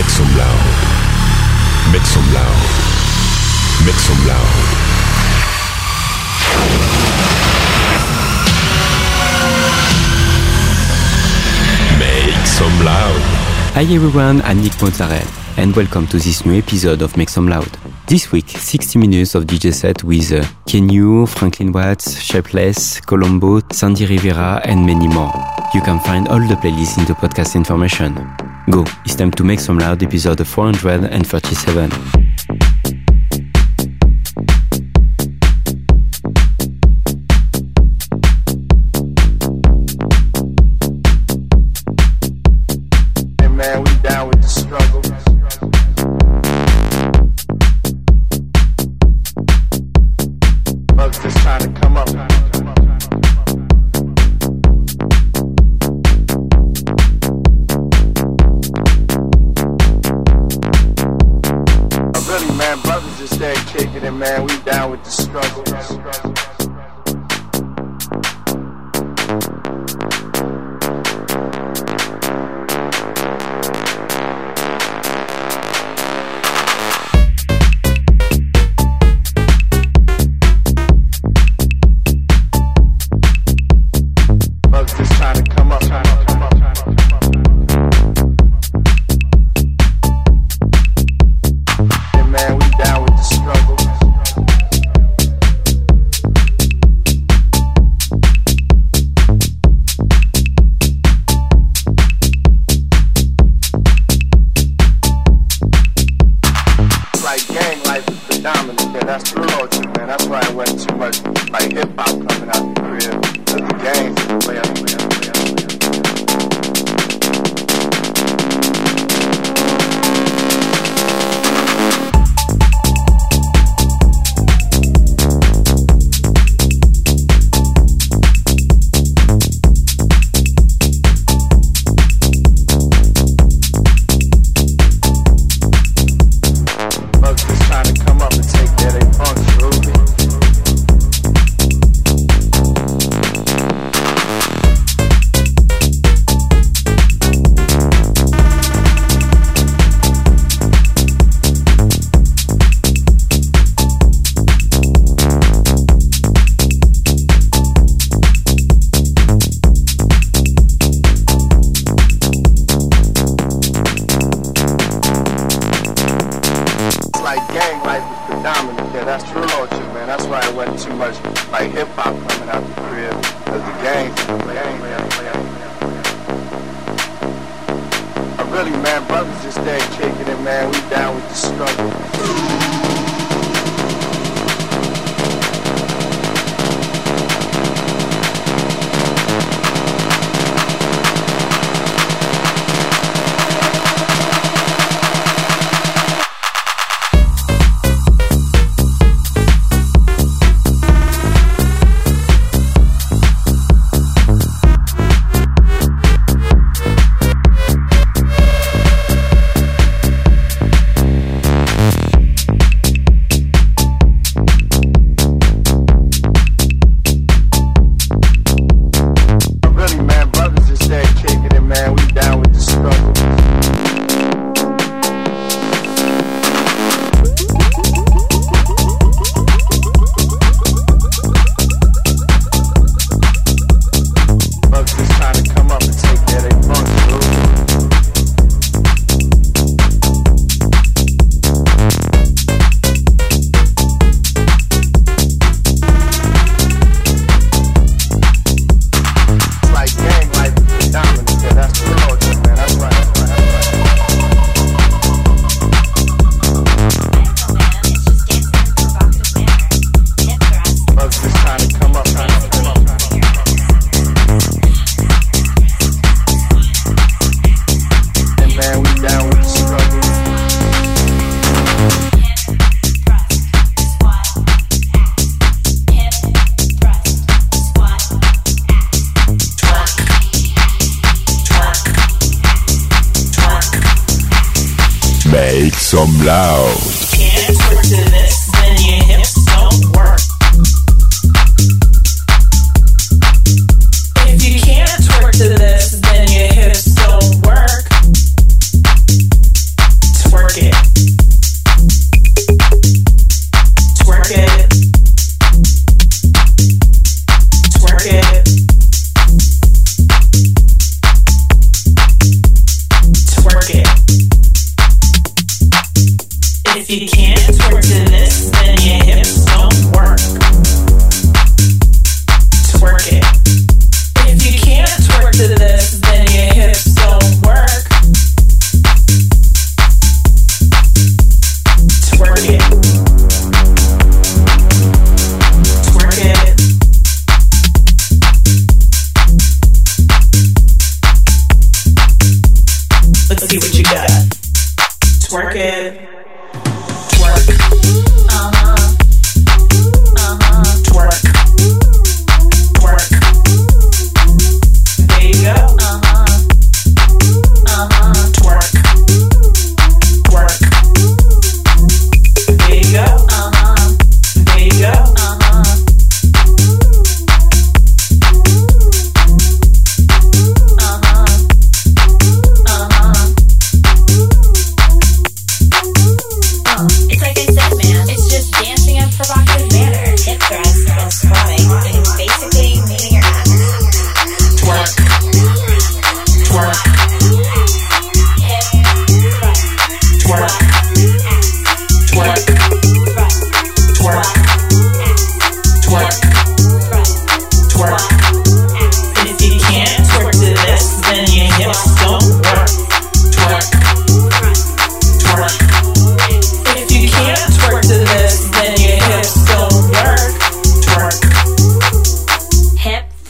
Make some loud. Make some loud. Make some loud. Make some loud. Hi everyone, I'm Nick Mozzarella and welcome to this new episode of Make Some Loud. This week, 60 minutes of DJ set with uh, Kenyu, Franklin Watts, Shapeless, Colombo, Sandy Rivera and many more. You can find all the playlists in the podcast information. Go, it's time to make some loud episode 437.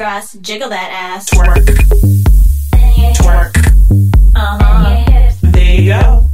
thrust, jiggle that ass, Twerk. twerk. Uh huh. There you go.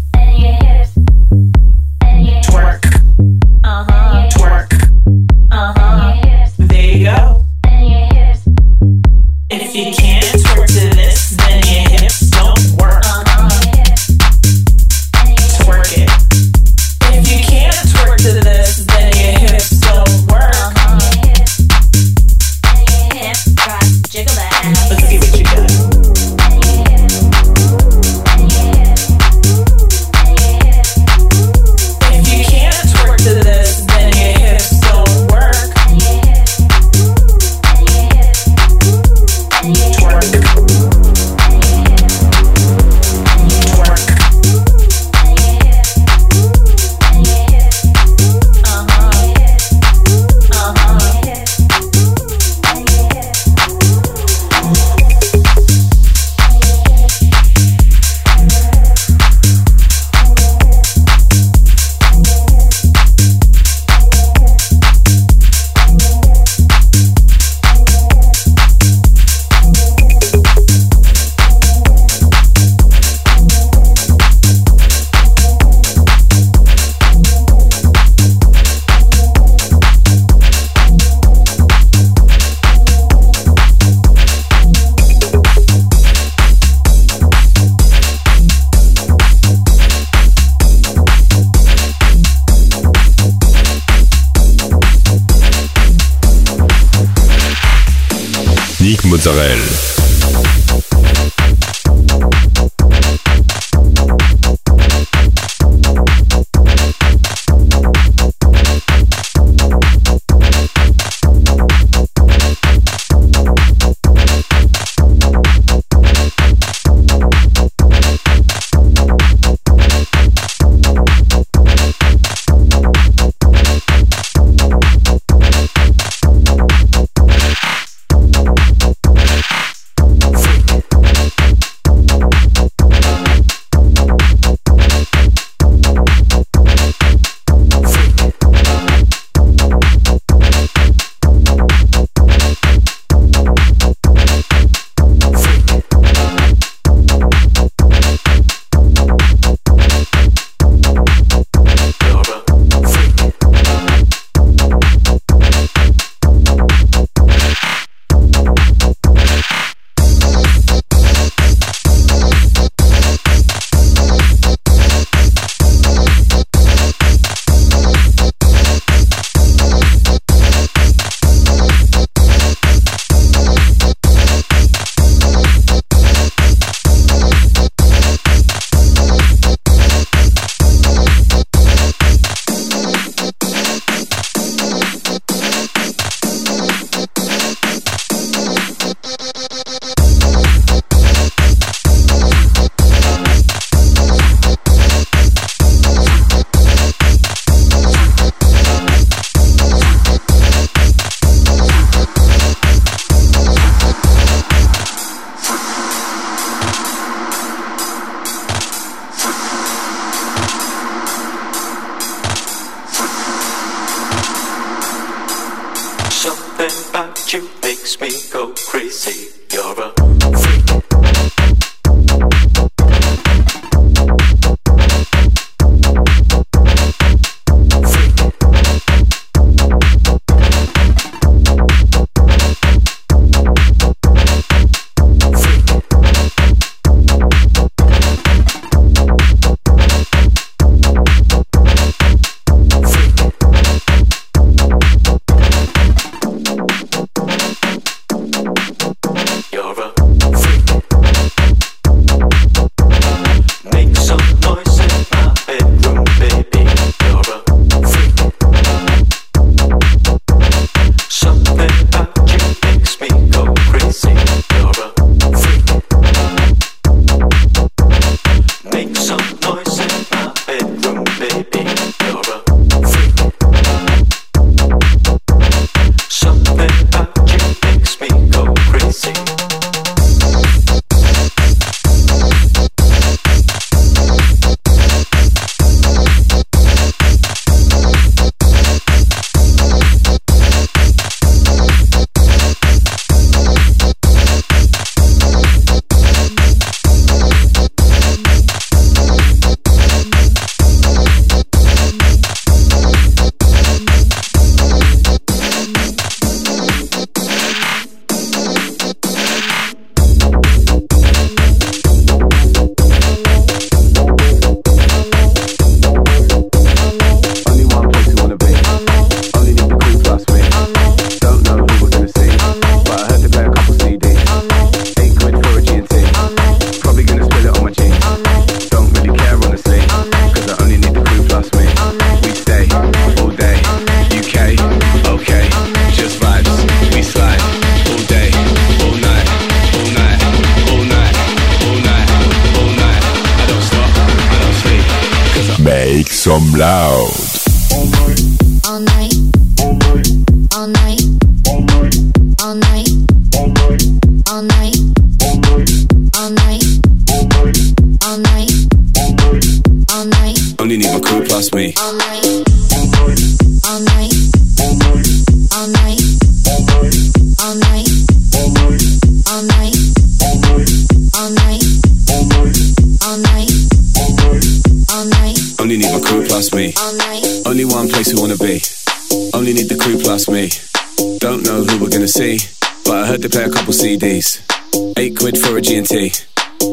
crazy. some loud.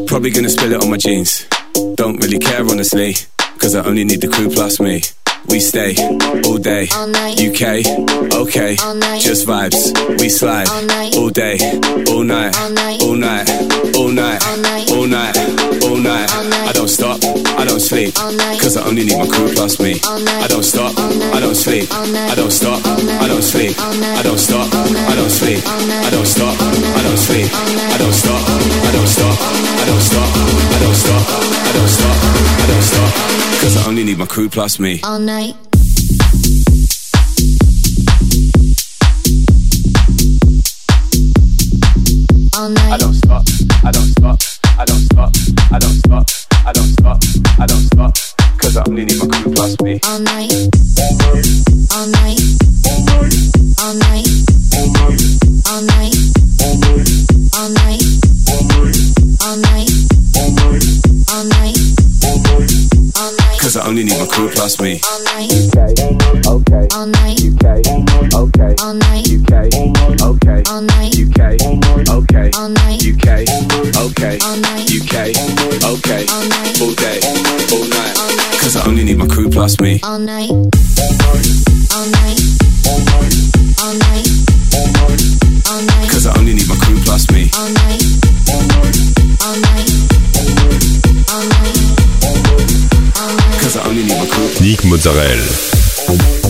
Probably gonna spill it on my jeans. Don't really care, honestly, cause I only need the crew plus me. We stay all day, UK, okay, just vibes. We slide all day, all night, all night, all night, all night, sleep, cause I only need my crew plus me. I don't stop, I don't sleep, I don't stop, I don't sleep, I don't stop, I don't sleep, I don't stop, I don't sleep, I don't stop, I don't stop, I don't stop, I don't stop, I don't stop, I don't stop, cause I only need my crew plus me. All night. All night. I don't stop, I don't stop, I don't stop, I don't stop, I don't stop, I don't stop, cause I only need my crew plus me. All night. All night. All night. All night. All night. All night. All night. All night. Cause I only need my crew plus me. All night. UK, okay, All night. UK, okay, All night. UK, okay, All night. UK, okay, All night. UK, okay, All night. UK, okay, All night. all day, all night. All night. Cause I only need my crew plus me. All night. All night. All night. All night. Cause I only need my crew plus me. All night. All night. All night. Cause I only need my crew. Nick Mozzarella.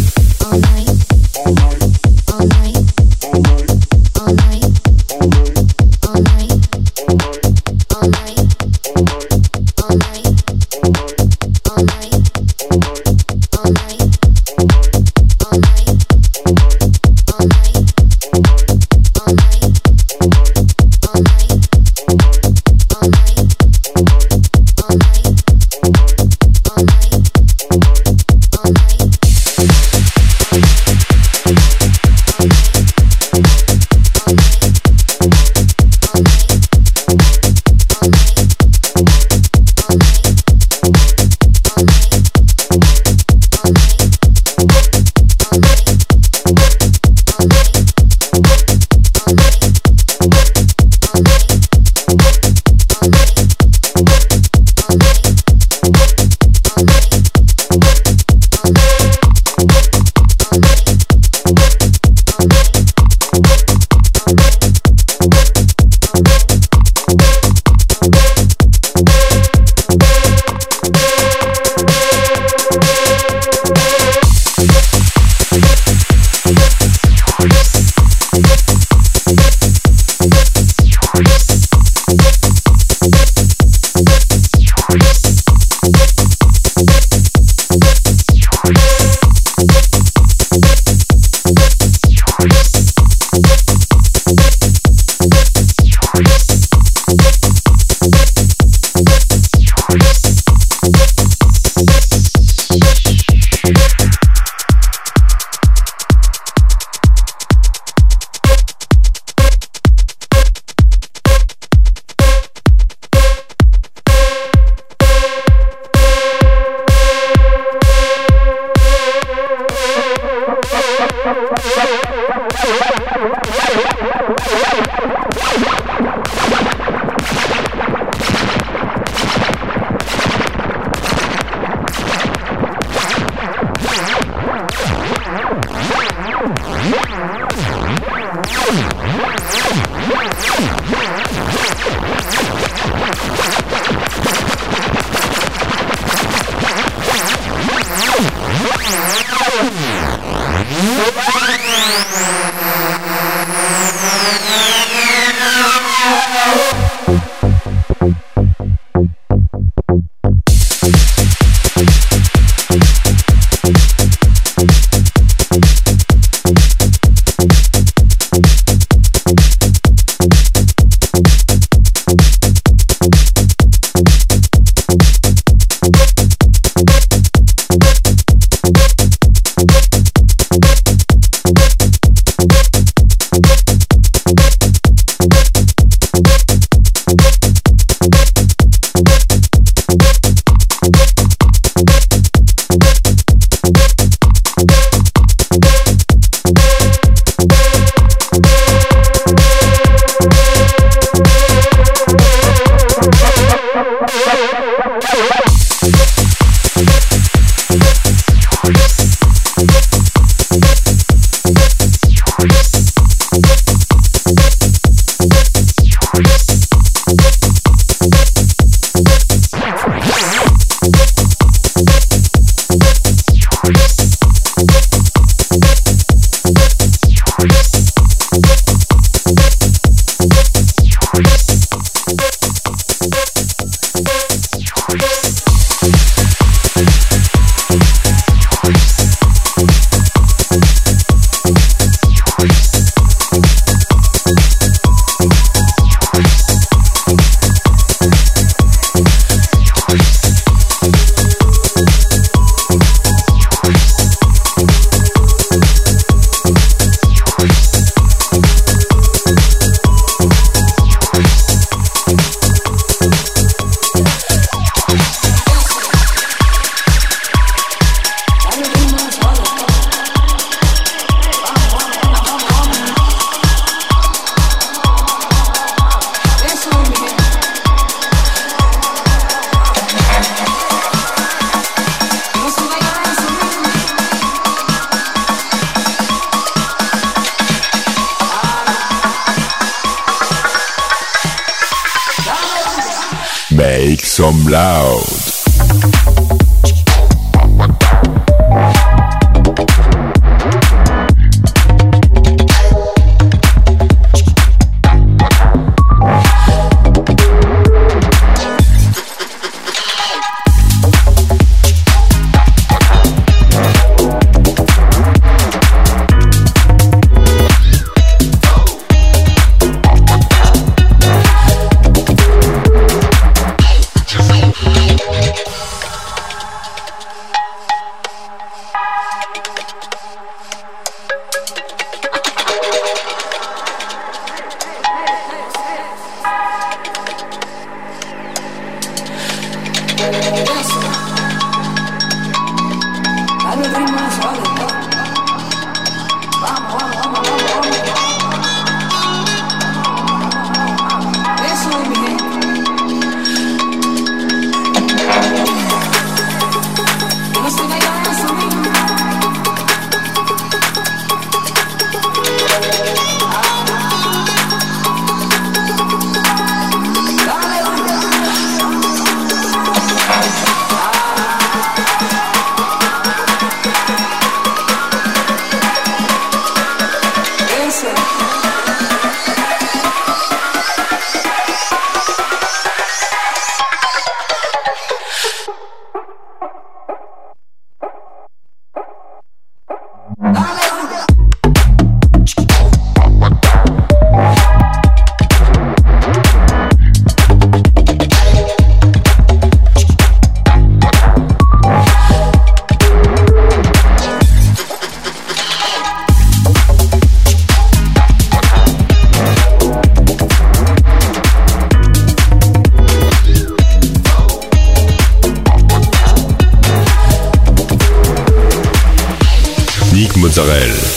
Well.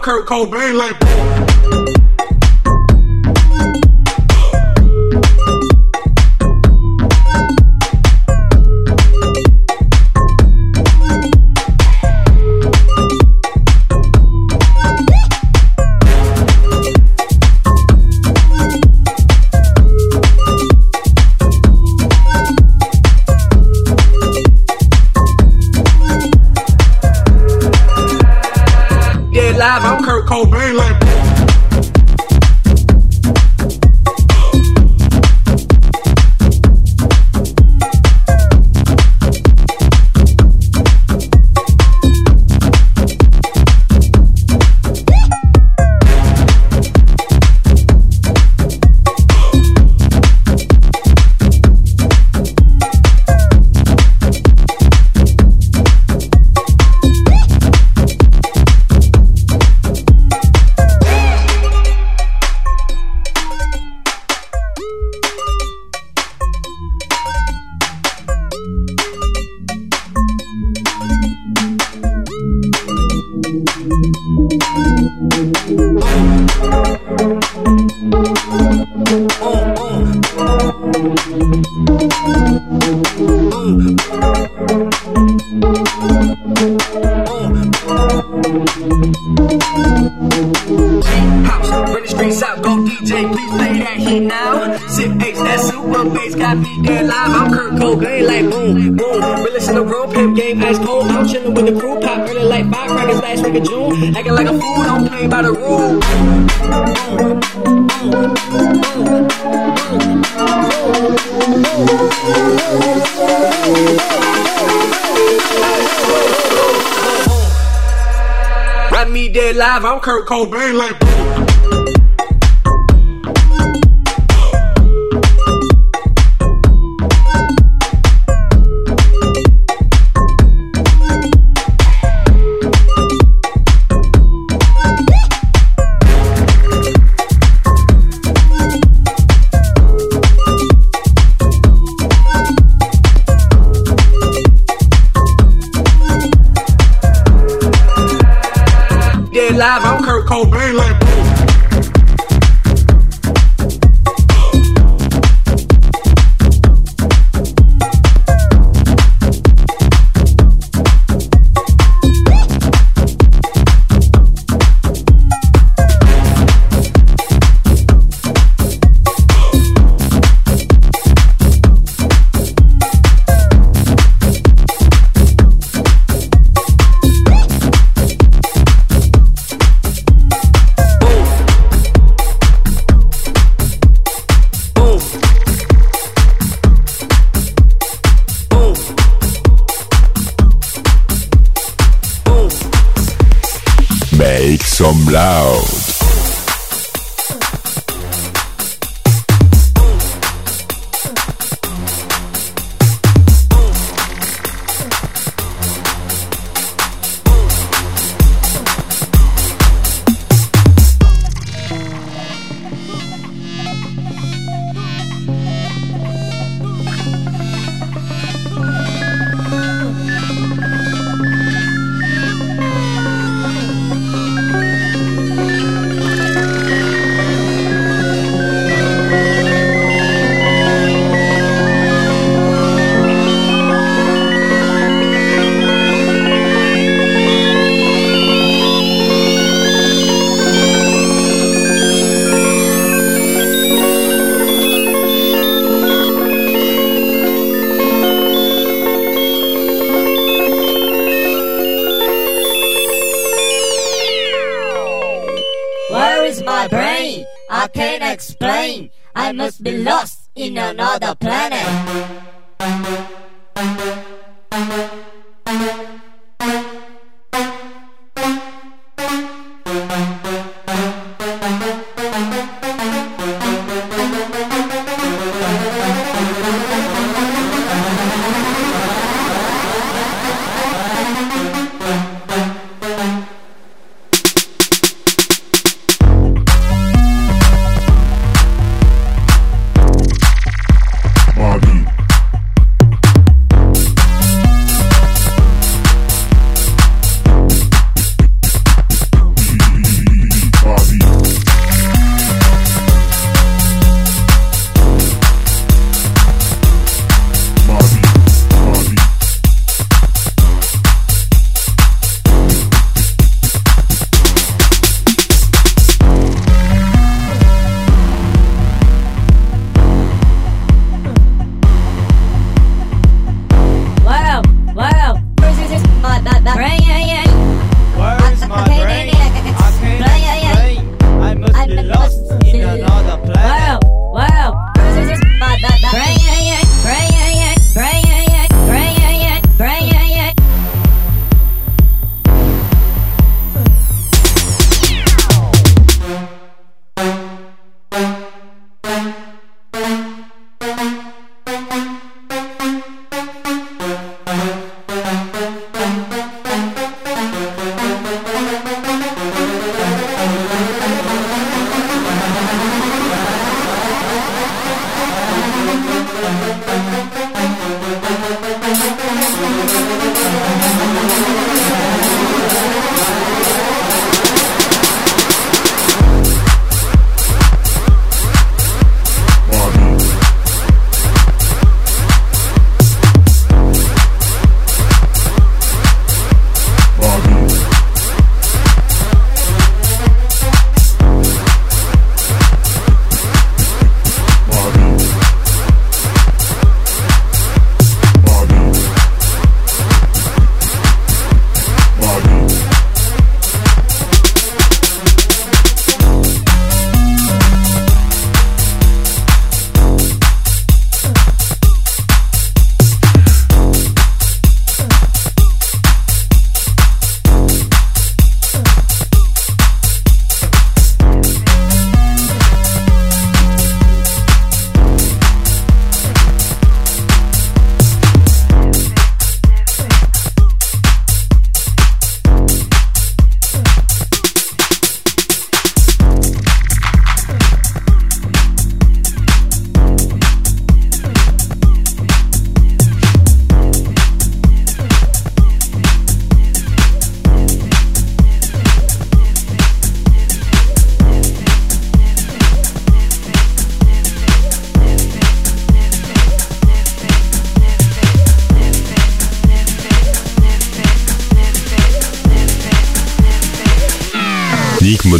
Kurt Cobain like. I'm Kurt Cobain, like. Cobain Make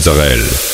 Mozzarella.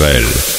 Nick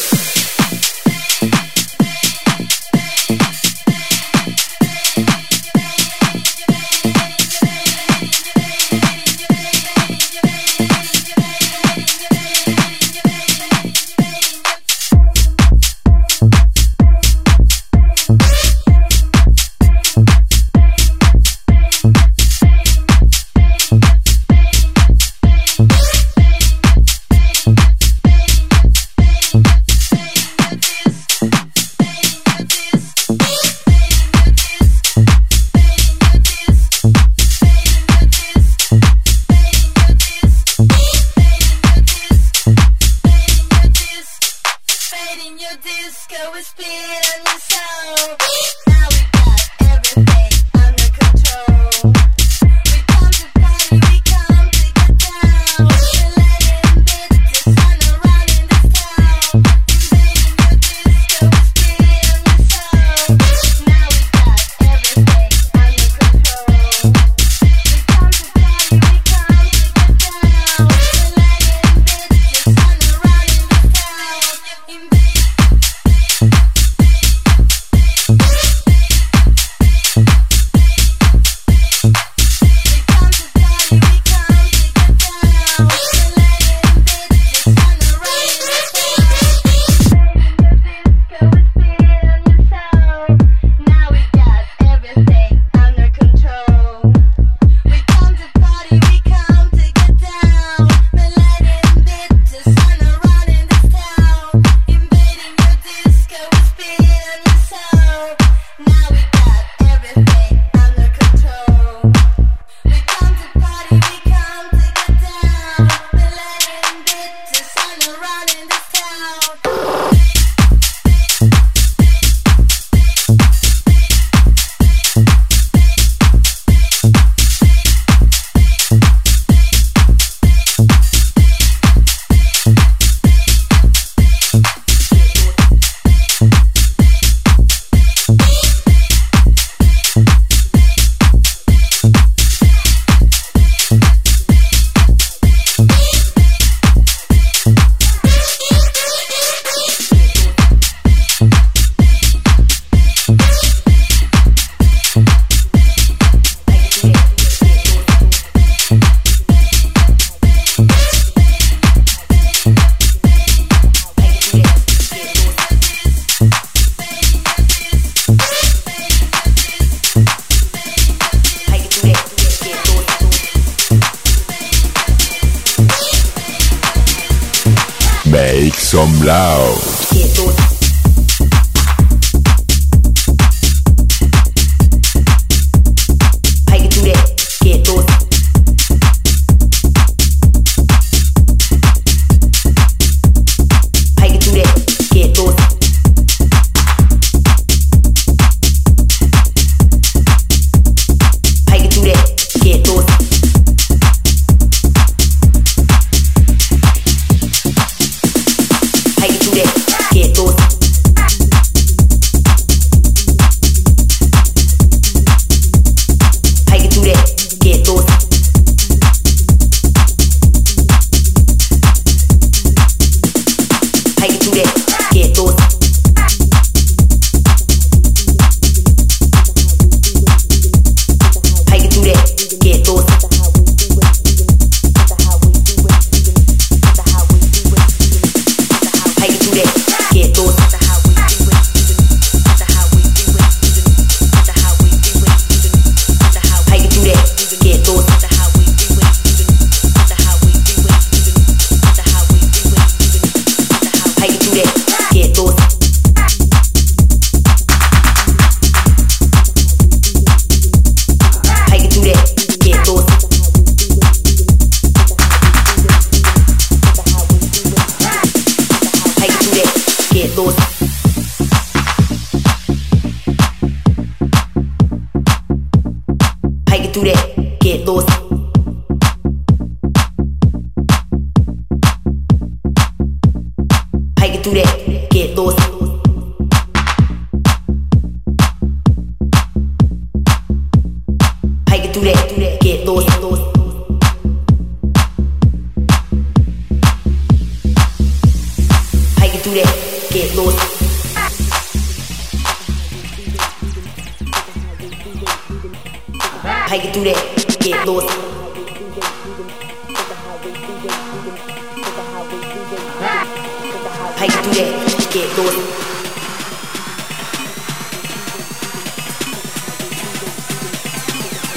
How you do that? Get go.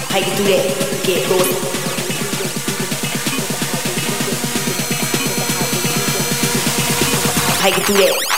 How you do that? Get go. How you do that?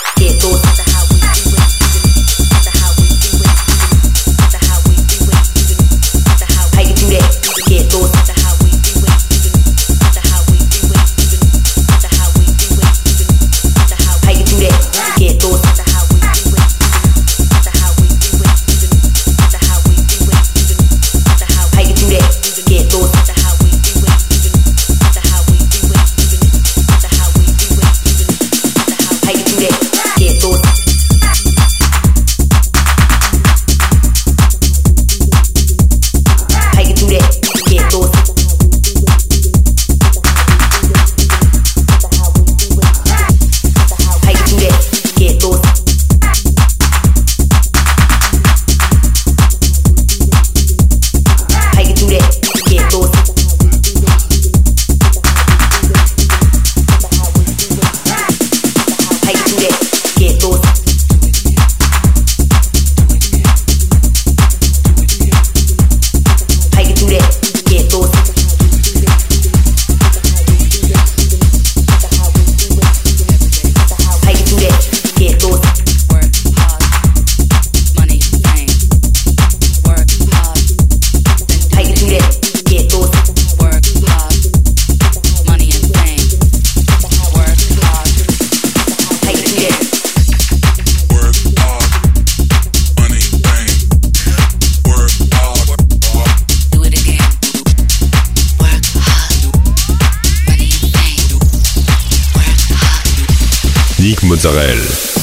Mozzarella.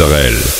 Mozzarella.